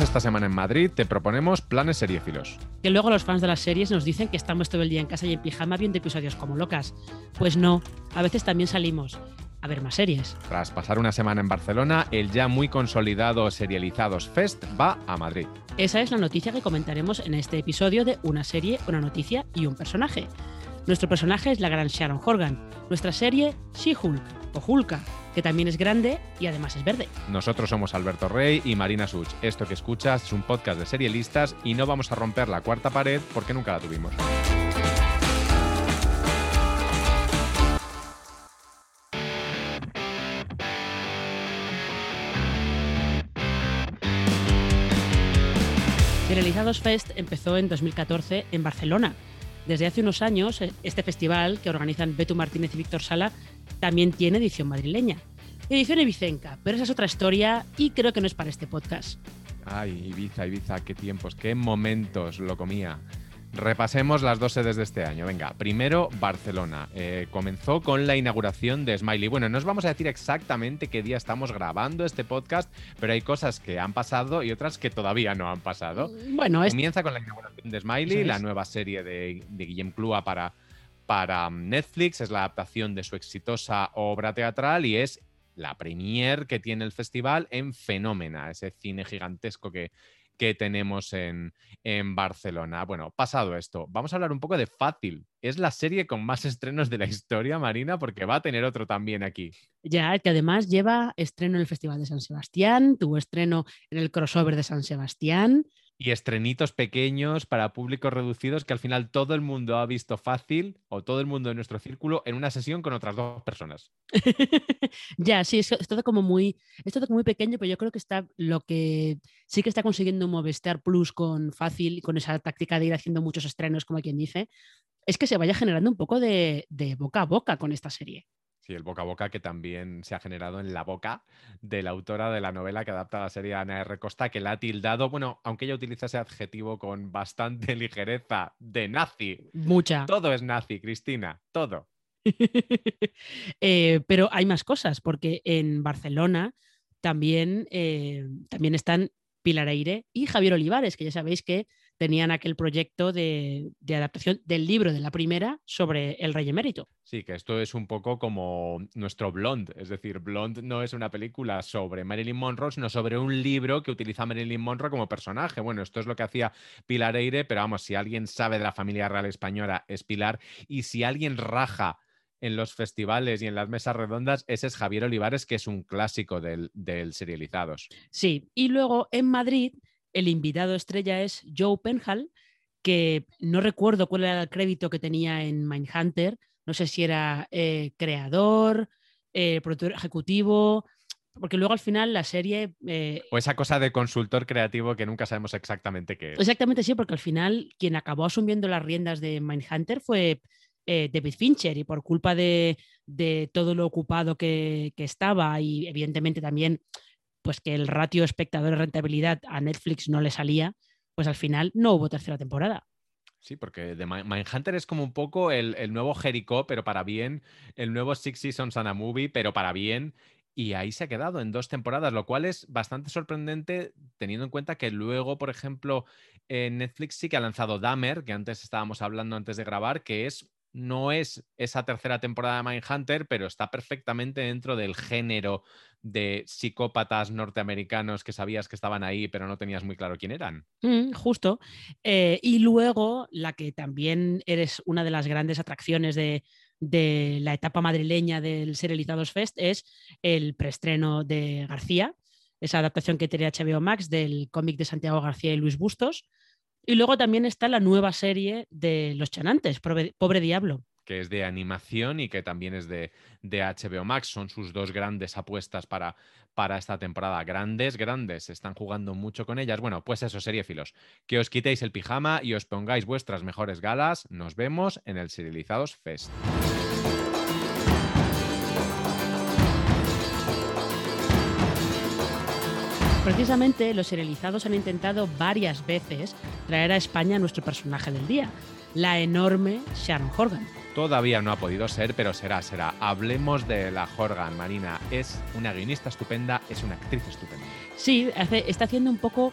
esta semana en Madrid, te proponemos planes seriéfilos. Que luego los fans de las series nos dicen que estamos todo el día en casa y en pijama viendo episodios como locas. Pues no, a veces también salimos a ver más series. Tras pasar una semana en Barcelona, el ya muy consolidado Serializados Fest va a Madrid. Esa es la noticia que comentaremos en este episodio de Una serie, una noticia y un personaje. Nuestro personaje es la gran Sharon Horgan. Nuestra serie, She-Hulk o Hulka, que también es grande y además es verde. Nosotros somos Alberto Rey y Marina Such. Esto que escuchas es un podcast de serielistas y no vamos a romper la cuarta pared porque nunca la tuvimos. Serializados Fest empezó en 2014 en Barcelona. Desde hace unos años, este festival que organizan Betu Martínez y Víctor Sala también tiene edición madrileña. Edición Ibicenca, pero esa es otra historia y creo que no es para este podcast. Ay, Ibiza, Ibiza, qué tiempos, qué momentos lo comía. Repasemos las dos sedes de este año. Venga, primero Barcelona. Eh, comenzó con la inauguración de Smiley. Bueno, no os vamos a decir exactamente qué día estamos grabando este podcast, pero hay cosas que han pasado y otras que todavía no han pasado. Bueno, es... Comienza con la inauguración de Smiley, la nueva serie de, de Guillem Clua para, para Netflix. Es la adaptación de su exitosa obra teatral y es la premier que tiene el festival en Fenómena, ese cine gigantesco que, que tenemos en, en, Barcelona. Bueno, pasado esto, vamos a hablar un poco de Fácil. Es la serie con más estrenos de la historia, Marina, porque va a tener otro también aquí. Ya, que además lleva estreno en el Festival de San Sebastián, tuvo estreno en el crossover de San Sebastián y estrenitos pequeños para públicos reducidos que al final todo el mundo ha visto fácil o todo el mundo de nuestro círculo en una sesión con otras dos personas. ya, sí, es, todo como muy, es todo muy pequeño, pero yo creo que está lo que sí que está consiguiendo Movistar Plus con fácil, con esa táctica de ir haciendo muchos estrenos, como quien dice, es que se vaya generando un poco de, de boca a boca con esta serie. Sí, el boca a boca que también se ha generado en la boca de la autora de la novela que adapta la serie Ana R. Costa, que la ha tildado, bueno, aunque ella utiliza ese adjetivo con bastante ligereza, de nazi. Mucha. Todo es nazi, Cristina, todo. eh, pero hay más cosas, porque en Barcelona también, eh, también están Pilar Aire y Javier Olivares, que ya sabéis que tenían aquel proyecto de, adaptación del libro de la primera sobre el rey emérito. Sí, que esto es un poco como nuestro Blonde, es decir, Blonde no es una película sobre Marilyn Monroe, sino sobre un libro que utiliza a Marilyn Monroe como personaje. Bueno, esto es lo que hacía Pilar Eire, pero vamos, si alguien sabe de la familia real española es Pilar, y si alguien raja en los festivales y en las mesas redondas, ese es Javier Olivares, que es un clásico del, del Serializados. Sí, y luego en Madrid el invitado estrella es Joe Penhall, que no recuerdo cuál era el crédito que tenía en Mindhunter, no sé si era eh, creador, eh, productor ejecutivo, porque luego al final la serie... Eh, o esa cosa de consultor creativo que nunca sabemos exactamente qué es. Exactamente, sí, porque al final quien acabó asumiendo las riendas de Mindhunter fue David Fincher y por culpa de, todo lo ocupado que, que, estaba y evidentemente también pues que el ratio espectador-rentabilidad a Netflix no le salía, pues al final no hubo tercera temporada. Sí, porque The Mindhunter es como un poco el, nuevo Jericho, pero para bien, el nuevo Six Seasons and a Movie, pero para bien, y ahí se ha quedado en dos temporadas, lo cual es bastante sorprendente teniendo en cuenta que luego, por ejemplo, Netflix sí que ha lanzado Dahmer, que antes estábamos hablando antes de grabar, que es no es esa tercera temporada de Mindhunter, pero está perfectamente dentro del género de psicópatas norteamericanos que sabías que estaban ahí, pero no tenías muy claro quién eran. Mm, justo. Eh, y luego, la que también eres una de las grandes atracciones de, la etapa madrileña del Serializados Fest es el preestreno de García, esa adaptación que tiene HBO Max del cómic de Santiago García y Luis Bustos y luego también está la nueva serie de Los Chanantes, Pobre, Diablo. Que es de animación y que también es de, de, HBO Max. Son sus dos grandes apuestas para, para esta temporada. Grandes, grandes. Están jugando mucho con ellas. Bueno, pues eso, filos. Que os quitéis el pijama y os pongáis vuestras mejores galas. Nos vemos en el Serializados Fest. Precisamente los serializados han intentado varias veces traer a España a nuestro personaje del día, la enorme Sharon Horgan. Todavía no ha podido ser, pero será, será. Hablemos de la Horgan, Marina. Es una guionista estupenda, es una actriz estupenda. Sí, está haciendo un poco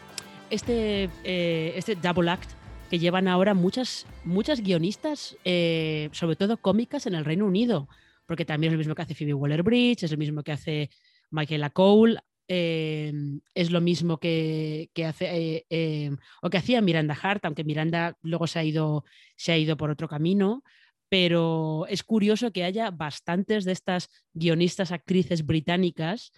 este, eh, este double act que llevan ahora muchas, muchas guionistas, eh, sobre todo cómicas, en el Reino Unido, porque también es lo mismo que hace Phoebe Waller-Bridge, es lo mismo que hace Michaela Cole, eh, es lo mismo que, hace o que hacía Miranda Hart, aunque Miranda luego se ha ido, se ha ido por otro camino. Pero es curioso que haya bastantes de estas guionistas, actrices británicas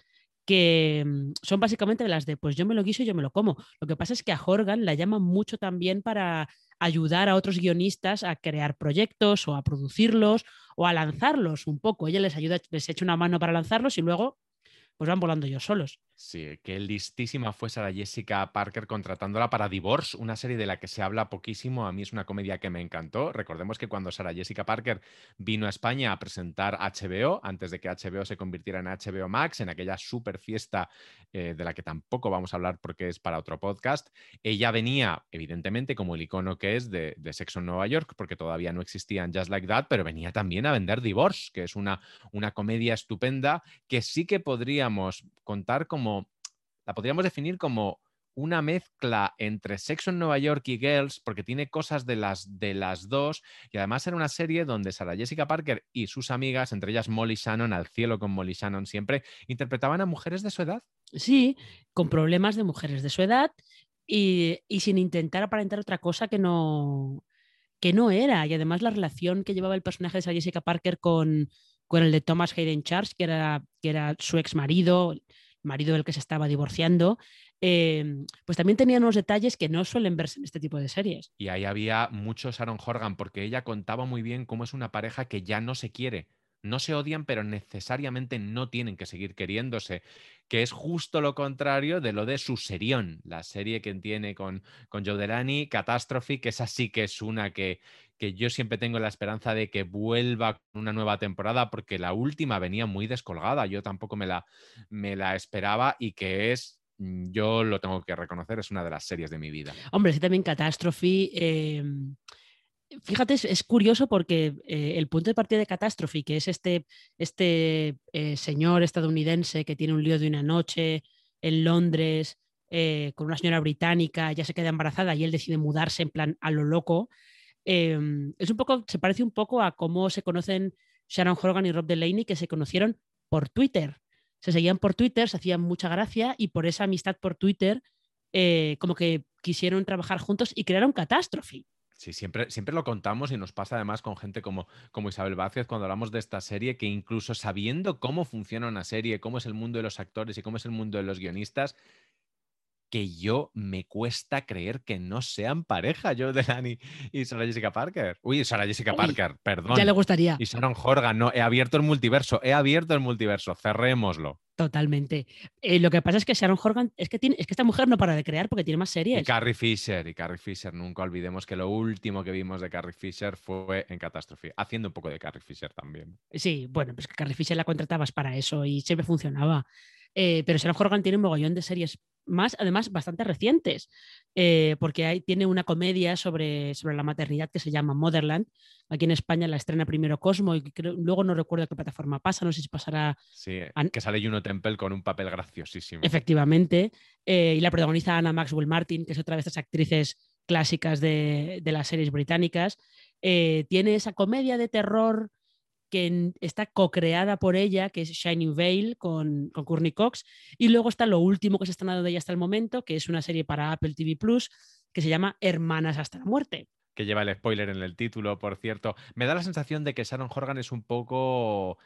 que mm, son básicamente las de, pues yo me lo guiso y yo me lo como. Lo que pasa es que a Horgan la llaman mucho también para ayudar a otros guionistas a crear proyectos o a producirlos o a lanzarlos un poco. Ella les ayuda, les echa una mano para lanzarlos y luego pues van volando ellos solos. Sí, qué listísima fue Sarah Jessica Parker contratándola para Divorce, una serie de la que se habla poquísimo. A mí es una comedia que me encantó. Recordemos que cuando Sarah Jessica Parker vino a España a presentar HBO, antes de que HBO se convirtiera en HBO Max, en aquella super fiesta eh, de la que tampoco vamos a hablar porque es para otro podcast, ella venía, evidentemente, como el icono que es de, Sexo en Nueva York, porque todavía no existían Just Like That, pero venía también a vender Divorce, que es una, una comedia estupenda que sí que podríamos contar como la podríamos definir como una mezcla entre Sexo en Nueva York y Girls, porque tiene cosas de las, de las dos, y además era una serie donde Sarah Jessica Parker y sus amigas, entre ellas Molly Shannon, al cielo con Molly Shannon siempre, interpretaban a mujeres de su edad. Sí, con problemas de mujeres de su edad y, sin intentar aparentar otra cosa que no, que no era. Y además la relación que llevaba el personaje de Sarah Jessica Parker con, con el de Thomas Hayden Charles, que era, que era su ex marido, marido del que se estaba divorciando, em, pues también tenía unos detalles que no suelen verse en este tipo de series. Y ahí había mucho Sharon Horgan, porque ella contaba muy bien cómo es una pareja que ya no se quiere. No se odian, pero necesariamente no tienen que seguir queriéndose, que es justo lo contrario de lo de su serión, la serie que tiene con, con Joe Delany, Catastrophe, que esa sí que es una que, que yo siempre tengo la esperanza de que vuelva con una nueva temporada, porque la última venía muy descolgada, yo tampoco me la, me la esperaba y que es mm, yo lo tengo que reconocer, es una de las series de mi vida. Hombre, sí, también Catástrofe. Em, fíjate, es, curioso porque eh, el punto de partida de Catástrofe, que es este, este eh, señor estadounidense que tiene un lío de una noche en Londres eh, con una señora británica, ya se queda embarazada y él decide mudarse en plan a lo loco. Em, es un poco, se parece un poco a cómo se conocen Sharon Horgan y Rob Delaney, que se conocieron por Twitter. Se seguían por Twitter, se hacían mucha gracia y por esa amistad por Twitter, como que quisieron trabajar juntos y crearon Catástrofe. Sí, siempre, siempre lo contamos y nos pasa además con gente como, como Isabel Vázquez cuando hablamos de esta serie, que incluso sabiendo cómo funciona una serie, cómo es el mundo de los actores y cómo es el mundo de los guionistas, que yo me cuesta creer que no sean pareja, Joe Delany y Sarah Jessica Parker. Uy, Sarah Jessica Parker, perdón. Ya le gustaría. Y Sharon Horgan, no, he abierto el multiverso, he abierto el multiverso, cerrémoslo. Totalmente. Eh, lo que pasa es que Sharon Horgan, es que, tiene, es que esta mujer no para de crear porque tiene más series. Y Carrie Fisher, y Carrie Fisher, nunca olvidemos que lo último que vimos de Carrie Fisher fue en Catástrofe, haciendo un poco de Carrie Fisher también. Sí, bueno, pues que Carrie Fisher la contratabas para eso y siempre funcionaba. Eh, pero Sharon Horgan tiene un mogollón de series más, además, bastante recientes, eh, porque hay, tiene una comedia sobre, sobre la maternidad que se llama Motherland. Aquí en España la estrena primero Cosmo y luego no recuerdo qué plataforma pasa, no sé si pasará. Sí, que sale Juno Temple con un papel graciosísimo. Efectivamente. Eh, y la protagoniza Anna Maxwell Martin, que es otra de estas actrices clásicas de, de las series británicas. tiene esa comedia de terror que está co-creada por ella, que es Shining Veil con, con Courtney Cox. Y luego está lo último que se ha estrenado de ella hasta el momento, que es una serie para Apple TV Plus, que se llama Hermanas hasta la muerte. Que lleva el spoiler en el título, por cierto. Me da la sensación de que Sharon Horgan es un poco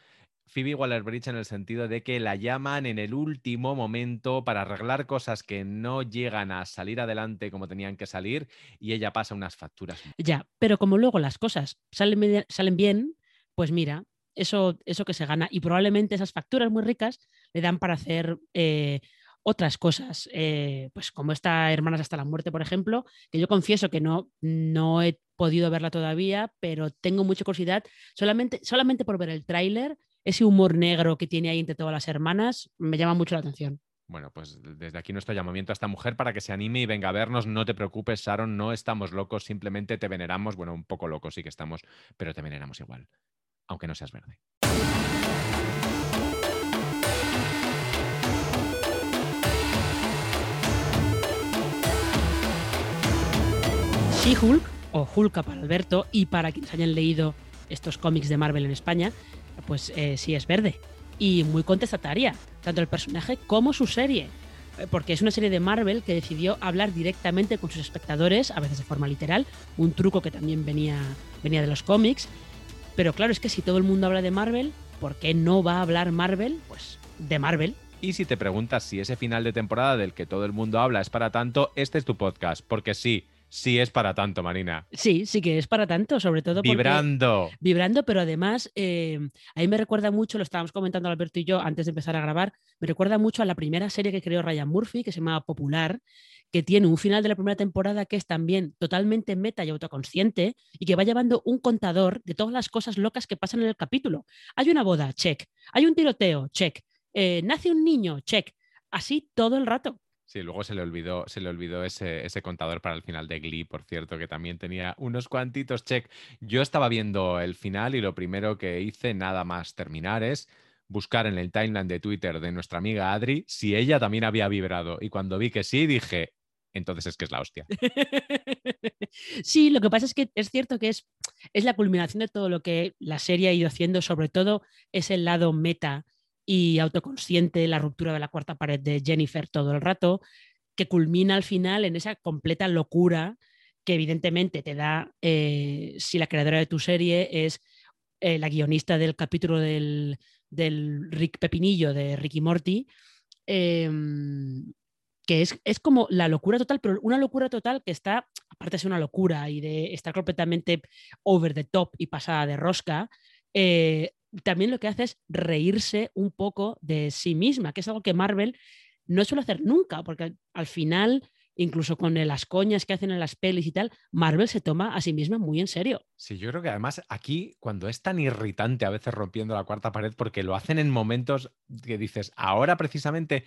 Phoebe Waller-Bridge en el sentido de que la llaman en el último momento para arreglar cosas que no llegan a salir adelante como tenían que salir y ella pasa unas facturas. Ya, pero como luego las cosas salen, salen bien, pues mira, eso, eso que se gana y probablemente esas facturas muy ricas le dan para hacer eh, otras cosas, eh, pues como esta Hermanas hasta la muerte, por ejemplo, que yo confieso que no, no he podido verla todavía, pero tengo mucha curiosidad, solamente, solamente por ver el tráiler, ese humor negro que tiene ahí entre todas las hermanas, me llama mucho la atención. Bueno, pues desde aquí nuestro llamamiento a esta mujer para que se anime y venga a vernos. No te preocupes, Sharon, no estamos locos, simplemente te veneramos. Bueno, un poco locos sí que estamos, pero te veneramos igual aunque no seas verde. She-Hulk, o Hulka para Alberto, y para quienes hayan leído estos cómics de Marvel en España, pues eh, sí es verde. Y muy contestataria, tanto el personaje como su serie. Eh, Porque es una serie de Marvel que decidió hablar directamente con sus espectadores, a veces de forma literal, un truco que también venía, venía de los cómics. Pero claro, es que si todo el mundo habla de Marvel, ¿por qué no va a hablar Marvel? Pues de Marvel. Y si te preguntas si ese final de temporada del que todo el mundo habla es para tanto, este es tu podcast, porque sí, sí es para tanto, Marina. Sí, sí que es para tanto, sobre todo porque... Vibrando. Vibrando, pero además eh, a mí me recuerda mucho, lo estábamos comentando Alberto y yo antes de empezar a grabar, me recuerda mucho a la primera serie que creó Ryan Murphy, que se llama Popular, que tiene un final de la primera temporada que es también totalmente meta y autoconsciente y que va llevando un contador de todas las cosas locas que pasan en el capítulo. Hay una boda, check. Hay un tiroteo, check. Eh, nace un niño, check. Así todo el rato. Sí, luego se le olvidó, se le olvidó ese, ese contador para el final de Glee, por cierto, que también tenía unos cuantitos check. Yo estaba viendo el final y lo primero que hice, nada más terminar, es buscar en el timeline de Twitter de nuestra amiga Adri si ella también había vibrado. Y cuando vi que sí, dije, entonces es que es la hostia. sí, lo que pasa es que es cierto que es, es la culminación de todo lo que la serie ha ido haciendo, sobre todo es el lado meta y autoconsciente, la ruptura de la cuarta pared de Jennifer todo el rato, que culmina al final en esa completa locura que evidentemente te da eh, si la creadora de tu serie es eh, la guionista del capítulo del, del, Rick Pepinillo de Ricky Morty. Eh, que es, es, como la locura total, pero una locura total que está, aparte de ser una locura y de estar completamente over the top y pasada de rosca, eh, también lo que hace es reírse un poco de sí misma, que es algo que Marvel no suele hacer nunca, porque al final, incluso con las coñas que hacen en las pelis y tal, Marvel se toma a sí misma muy en serio. Sí, yo creo que además aquí, cuando es tan irritante a veces rompiendo la cuarta pared, porque lo hacen en momentos que dices, ahora precisamente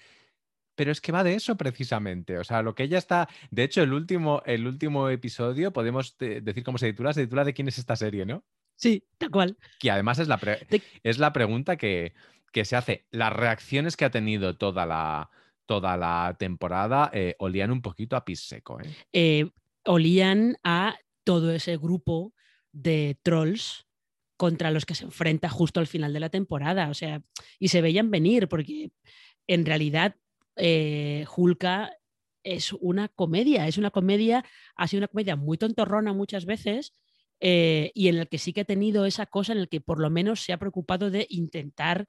pero es que va de eso precisamente. O sea, lo que ella está. De hecho, el último, el último episodio, podemos decir cómo se titula, se titula de quién es esta serie, ¿no? Sí, tal cual. Que además es la, pre de... es la pregunta que, que, se hace. Las reacciones que ha tenido toda la, toda la temporada eh, olían un poquito a pis seco. ¿eh? Eh, olían a todo ese grupo de trolls contra los que se enfrenta justo al final de la temporada. O sea, y se veían venir porque en realidad Hulka es una comedia, es una comedia, ha sido una comedia muy tontorrona muchas veces y en el que sí que ha tenido esa cosa en el que por lo menos se ha preocupado de intentar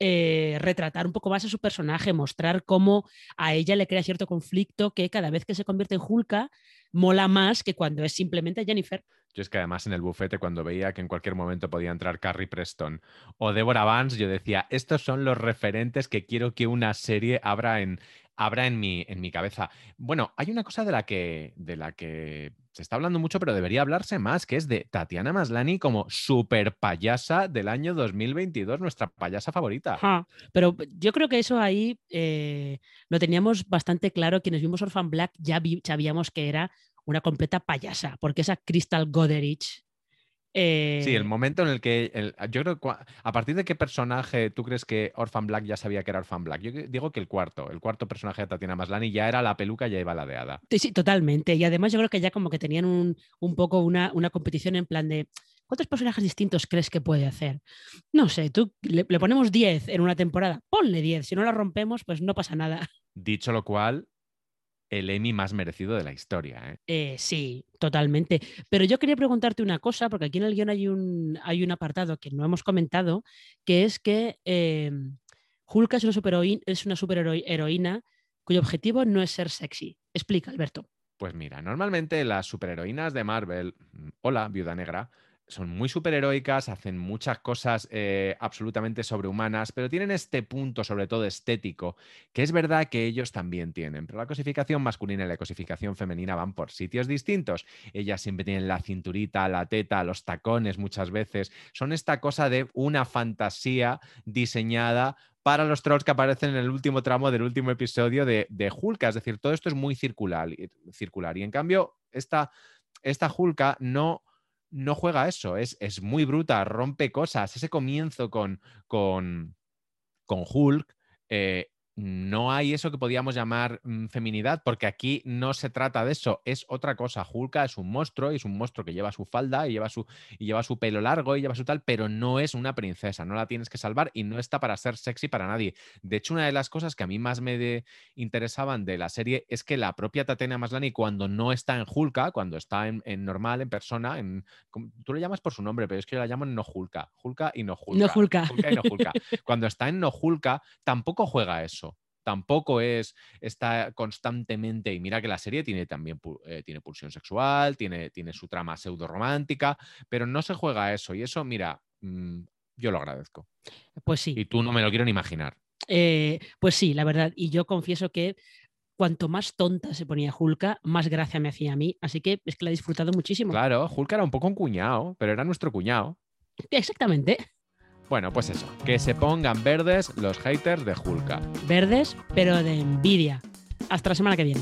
eh, retratar un poco más a su personaje, mostrar cómo a ella le crea cierto conflicto que cada vez que se convierte en Hulka mola más que cuando es simplemente Jennifer. Yo es que además en el bufete cuando veía que en cualquier momento podía entrar Carrie Preston o Deborah Vance, yo decía, estos son los referentes que quiero que una serie abra en, abra en mi, en mi cabeza. Bueno, hay una cosa de la, que, de la que se está hablando mucho, pero debería hablarse más, que es de Tatiana Maslani como super payasa del año 2022, nuestra payasa favorita. Ajá. Pero yo creo que eso ahí eh, lo teníamos bastante claro. Quienes vimos Orphan Black ya vi, sabíamos que era una completa payasa, porque esa Crystal Goderich. Eh... Sí, el momento en el que. El, yo creo que. ¿A partir de qué personaje tú crees que Orphan Black ya sabía que era Orphan Black? Yo digo que el cuarto, el cuarto personaje de Tatiana Maslani ya era la peluca, ya iba ladeada. Sí, sí, totalmente. Y además yo creo que ya como que tenían un, un poco una, una competición en plan de. ¿Cuántos personajes distintos crees que puede hacer? No sé, tú le, le ponemos 10 en una temporada, ponle 10. Si no la rompemos, pues no pasa nada. Dicho lo cual, el Emmy más merecido de la historia. ¿eh? Eh, sí, totalmente. Pero yo quería preguntarte una cosa, porque aquí en el guion hay un, hay un apartado que no hemos comentado, que es que eh, Hulk es una, superheroína, es una superheroína cuyo objetivo no es ser sexy. Explica, Alberto. Pues mira, normalmente las superheroínas de Marvel, hola, Viuda Negra, son muy superheroicas, hacen muchas cosas eh, absolutamente sobrehumanas, pero tienen este punto, sobre todo estético, que es verdad que ellos también tienen. Pero la cosificación masculina y la cosificación femenina van por sitios distintos. Ellas siempre tienen la cinturita, la teta, los tacones muchas veces. Son esta cosa de una fantasía diseñada para los trolls que aparecen en el último tramo del último episodio de, de Hulka. Es decir, todo esto es muy circular. circular. Y en cambio, esta, esta Hulka no no juega eso, es, es, muy bruta, rompe cosas. Ese comienzo con, con, con Hulk, eh, no hay eso que podíamos llamar mm, feminidad, porque aquí no se trata de eso, es otra cosa. Hulka es un monstruo y es un monstruo que lleva su falda y lleva su, y lleva su pelo largo y lleva su tal, pero no es una princesa, no la tienes que salvar y no está para ser sexy para nadie. De hecho, una de las cosas que a mí más me interesaban de la serie es que la propia Tatiana Maslany, cuando no está en Hulka, cuando está en, normal, en persona, en, tú le llamas por su nombre, pero es que yo la llamo no Hulka, Hulka y no Hulka. No y Hulka. cuando está en no Hulka, tampoco juega eso tampoco es, está constantemente, y mira que la serie tiene también eh, tiene pulsión sexual, tiene, tiene su trama pseudo romántica, pero no se juega eso, y eso, mira, mm, yo lo agradezco. Pues sí. Y tú no me lo quiero ni imaginar. Eh, pues sí, la verdad, y yo confieso que cuanto más tonta se ponía Hulka, más gracia me hacía a mí, así que es que la he disfrutado muchísimo. Claro, Hulka era un poco un cuñado, pero era nuestro cuñado. Exactamente. Bueno, pues eso, que se pongan verdes los haters de Hulka. Verdes, pero de envidia. Hasta la semana que viene.